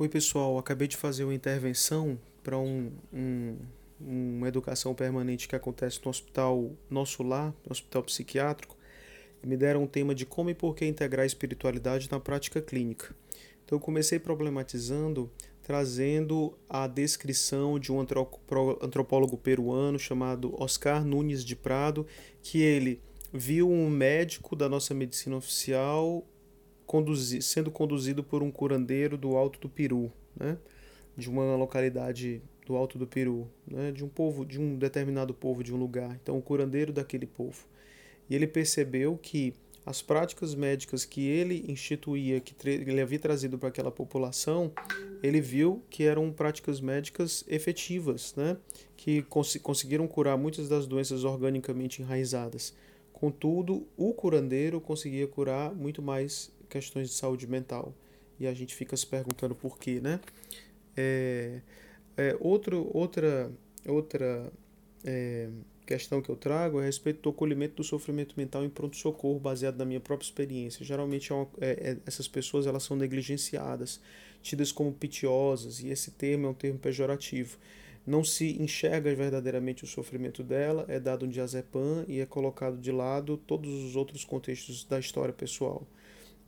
Oi, pessoal. Acabei de fazer uma intervenção para um, um, uma educação permanente que acontece no hospital Nosso Lar, no hospital psiquiátrico. Me deram um tema de como e por que integrar a espiritualidade na prática clínica. Então, eu comecei problematizando, trazendo a descrição de um antropólogo peruano chamado Oscar Nunes de Prado, que ele viu um médico da nossa medicina oficial conduzi, sendo conduzido por um curandeiro do Alto do Peru, né? de uma localidade do Alto do Peru, né? de um povo, de um determinado povo de um lugar. Então, o curandeiro daquele povo. E ele percebeu que as práticas médicas que ele instituía, que ele havia trazido para aquela população, ele viu que eram práticas médicas efetivas, né? que cons conseguiram curar muitas das doenças organicamente enraizadas. Contudo, o curandeiro conseguia curar muito mais questões de saúde mental. E a gente fica se perguntando por quê, né? É, é, outro, outra outra é, questão que eu trago é a respeito do acolhimento do sofrimento mental em pronto-socorro, baseado na minha própria experiência. Geralmente é uma, é, é, essas pessoas elas são negligenciadas, tidas como pitiosas, e esse termo é um termo pejorativo. Não se enxerga verdadeiramente o sofrimento dela, é dado um diazepam e é colocado de lado todos os outros contextos da história pessoal.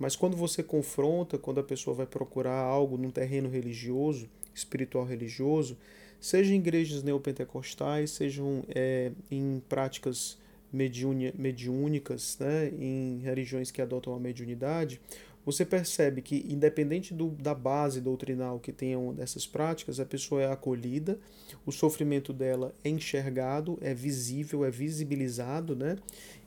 Mas quando você confronta, quando a pessoa vai procurar algo num terreno religioso, espiritual religioso, seja em igrejas neopentecostais, sejam é, em práticas mediúnicas, né, em religiões que adotam a mediunidade, você percebe que, independente do, da base doutrinal que tenham dessas práticas, a pessoa é acolhida, o sofrimento dela é enxergado, é visível, é visibilizado, né?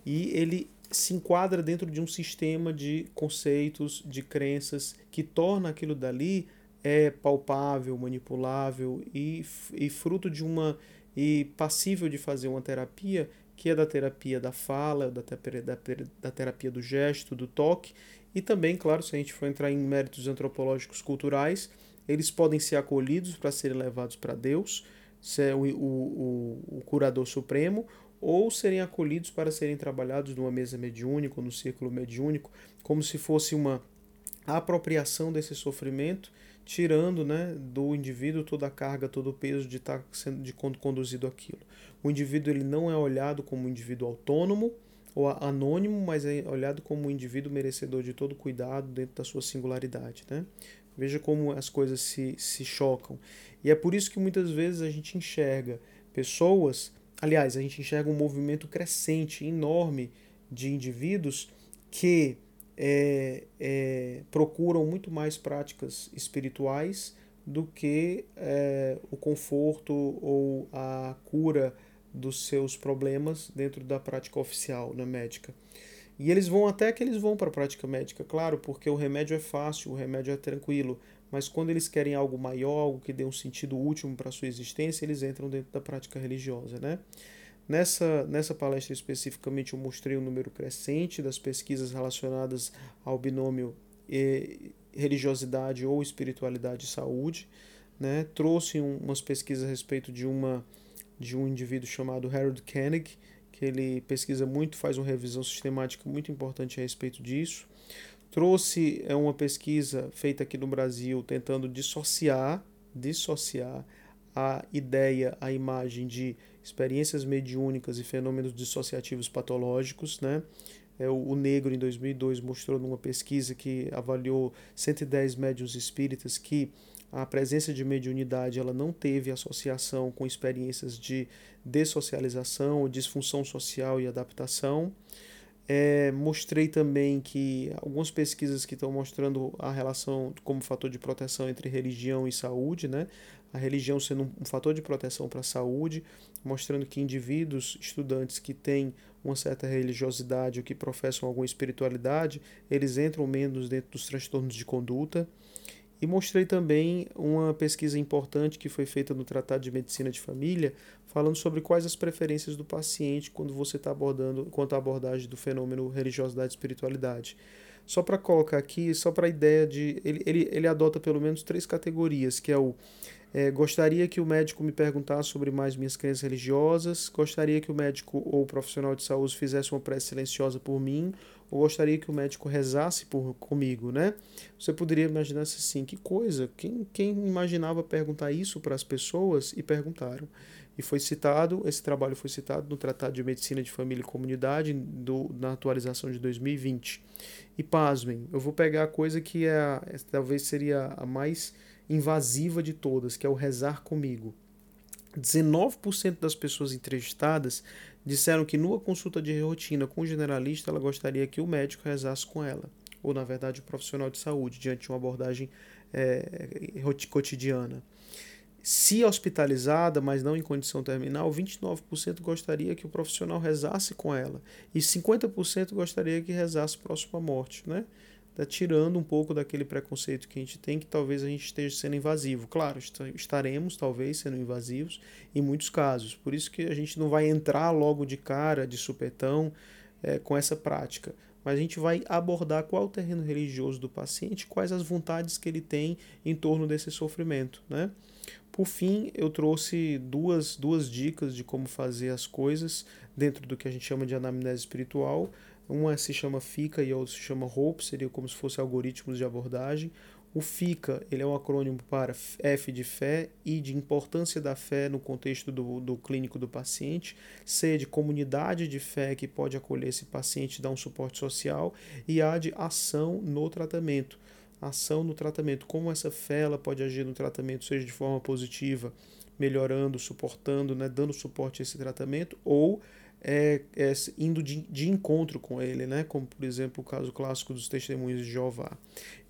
E ele se enquadra dentro de um sistema de conceitos, de crenças que torna aquilo dali é palpável, manipulável e, e fruto de uma e passível de fazer uma terapia que é da terapia da fala, da, da, da terapia do gesto, do toque. E também, claro, se a gente for entrar em méritos antropológicos culturais, eles podem ser acolhidos para serem levados para Deus, ser o, o, o curador supremo, ou serem acolhidos para serem trabalhados numa mesa mediúnica ou no círculo mediúnico, como se fosse uma apropriação desse sofrimento, tirando né, do indivíduo toda a carga, todo o peso de estar tá sendo de conduzido aquilo. O indivíduo ele não é olhado como um indivíduo autônomo ou anônimo, mas é olhado como um indivíduo merecedor de todo cuidado dentro da sua singularidade. Né? Veja como as coisas se, se chocam. E é por isso que muitas vezes a gente enxerga pessoas Aliás, a gente enxerga um movimento crescente, enorme de indivíduos que é, é, procuram muito mais práticas espirituais do que é, o conforto ou a cura dos seus problemas dentro da prática oficial na médica. E eles vão até que eles vão para a prática médica, claro, porque o remédio é fácil, o remédio é tranquilo, mas quando eles querem algo maior, algo que dê um sentido último para a sua existência, eles entram dentro da prática religiosa, né? Nessa, nessa palestra especificamente eu mostrei o um número crescente das pesquisas relacionadas ao binômio religiosidade ou espiritualidade e saúde. Né? Trouxe um, umas pesquisas a respeito de, uma, de um indivíduo chamado Harold Koenig, que ele pesquisa muito, faz uma revisão sistemática muito importante a respeito disso trouxe é uma pesquisa feita aqui no Brasil tentando dissociar, dissociar a ideia, a imagem de experiências mediúnicas e fenômenos dissociativos patológicos, né? É, o, Negro, em 2002, mostrou numa pesquisa que avaliou 110 médiuns espíritas que a presença de mediunidade ela não teve associação com experiências de dessocialização, disfunção social e adaptação. É, mostrei também que algumas pesquisas que estão mostrando a relação como fator de proteção entre religião e saúde, né? a religião sendo um fator de proteção para a saúde, mostrando que indivíduos, estudantes que têm uma certa religiosidade ou que professam alguma espiritualidade, eles entram menos dentro dos transtornos de conduta. E mostrei também uma pesquisa importante que foi feita no Tratado de Medicina de Família, falando sobre quais as preferências do paciente quando você está abordando, quanto à abordagem do fenômeno religiosidade e espiritualidade. Só para colocar aqui, só para a ideia de. Ele, ele, ele adota pelo menos três categorias, que é o é, gostaria que o médico me perguntasse sobre mais minhas crenças religiosas. Gostaria que o médico ou o profissional de saúde fizesse uma prece silenciosa por mim. Eu gostaria que o médico rezasse por comigo, né? Você poderia imaginar assim, que coisa, quem, quem imaginava perguntar isso para as pessoas e perguntaram. E foi citado, esse trabalho foi citado no Tratado de Medicina de Família e Comunidade do, na atualização de 2020. E pasmem, eu vou pegar a coisa que é, a, talvez seria a mais invasiva de todas, que é o rezar comigo. 19% das pessoas entrevistadas disseram que numa consulta de rotina com o generalista ela gostaria que o médico rezasse com ela, ou na verdade o profissional de saúde, diante de uma abordagem é, cotidiana. Se hospitalizada, mas não em condição terminal, 29% gostaria que o profissional rezasse com ela e 50% gostaria que rezasse próximo à morte, né? Tá tirando um pouco daquele preconceito que a gente tem, que talvez a gente esteja sendo invasivo. Claro, estaremos talvez sendo invasivos em muitos casos. Por isso que a gente não vai entrar logo de cara, de supetão, é, com essa prática. Mas a gente vai abordar qual o terreno religioso do paciente, quais as vontades que ele tem em torno desse sofrimento. Né? Por fim, eu trouxe duas, duas dicas de como fazer as coisas dentro do que a gente chama de anamnese espiritual. Uma se chama FICA e a outra se chama HOPE, seria como se fosse algoritmos de abordagem. O FICA ele é um acrônimo para F de fé, I de importância da fé no contexto do, do clínico do paciente, C de comunidade de fé que pode acolher esse paciente e dar um suporte social, e A de ação no tratamento. Ação no tratamento, como essa fé ela pode agir no tratamento, seja de forma positiva, melhorando, suportando, né, dando suporte a esse tratamento, ou é, é, indo de, de encontro com ele, né? como por exemplo o caso clássico dos testemunhos de Jeová.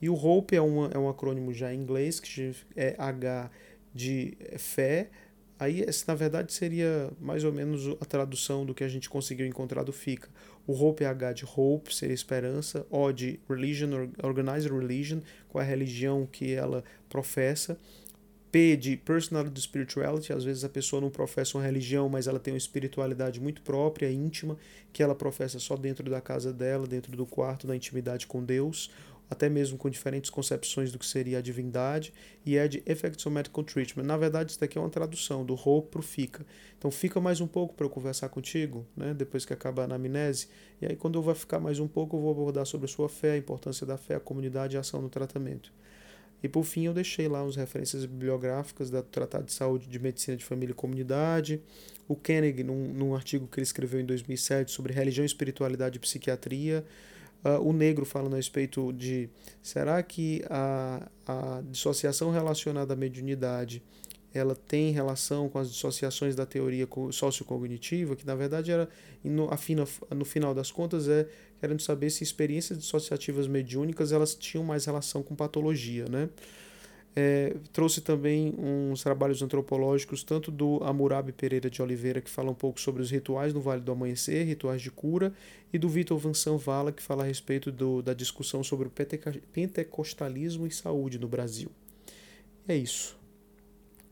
E o HOPE é, uma, é um acrônimo já em inglês, que é H de fé. Aí, na verdade, seria mais ou menos a tradução do que a gente conseguiu encontrar do FICA. O HOPE é H de Hope, seria esperança, O de Religion, Organized Religion, qual é a religião que ela professa. P de personality spirituality, às vezes a pessoa não professa uma religião, mas ela tem uma espiritualidade muito própria, íntima, que ela professa só dentro da casa dela, dentro do quarto, na intimidade com Deus, até mesmo com diferentes concepções do que seria a divindade, e é de Effectual Medical Treatment. Na verdade, isso daqui é uma tradução do Hope para o Fica. Então, fica mais um pouco para eu conversar contigo, né, depois que acabar a anamnese, e aí quando eu vou ficar mais um pouco, eu vou abordar sobre a sua fé, a importância da fé, a comunidade e a ação no tratamento. E por fim eu deixei lá as referências bibliográficas do Tratado de Saúde de Medicina de Família e Comunidade, o Koenig, num, num artigo que ele escreveu em 2007 sobre religião, espiritualidade e psiquiatria, uh, o Negro falando a respeito de será que a, a dissociação relacionada à mediunidade ela tem relação com as dissociações da teoria sociocognitiva, que na verdade era, no, afina, no final das contas, é querendo saber se experiências dissociativas mediúnicas elas tinham mais relação com patologia, né? É, trouxe também uns trabalhos antropológicos, tanto do Amurabi Pereira de Oliveira, que fala um pouco sobre os rituais no Vale do Amanhecer, rituais de cura, e do Vitor Vansan Vala, que fala a respeito do, da discussão sobre o pentecostalismo e saúde no Brasil. É isso.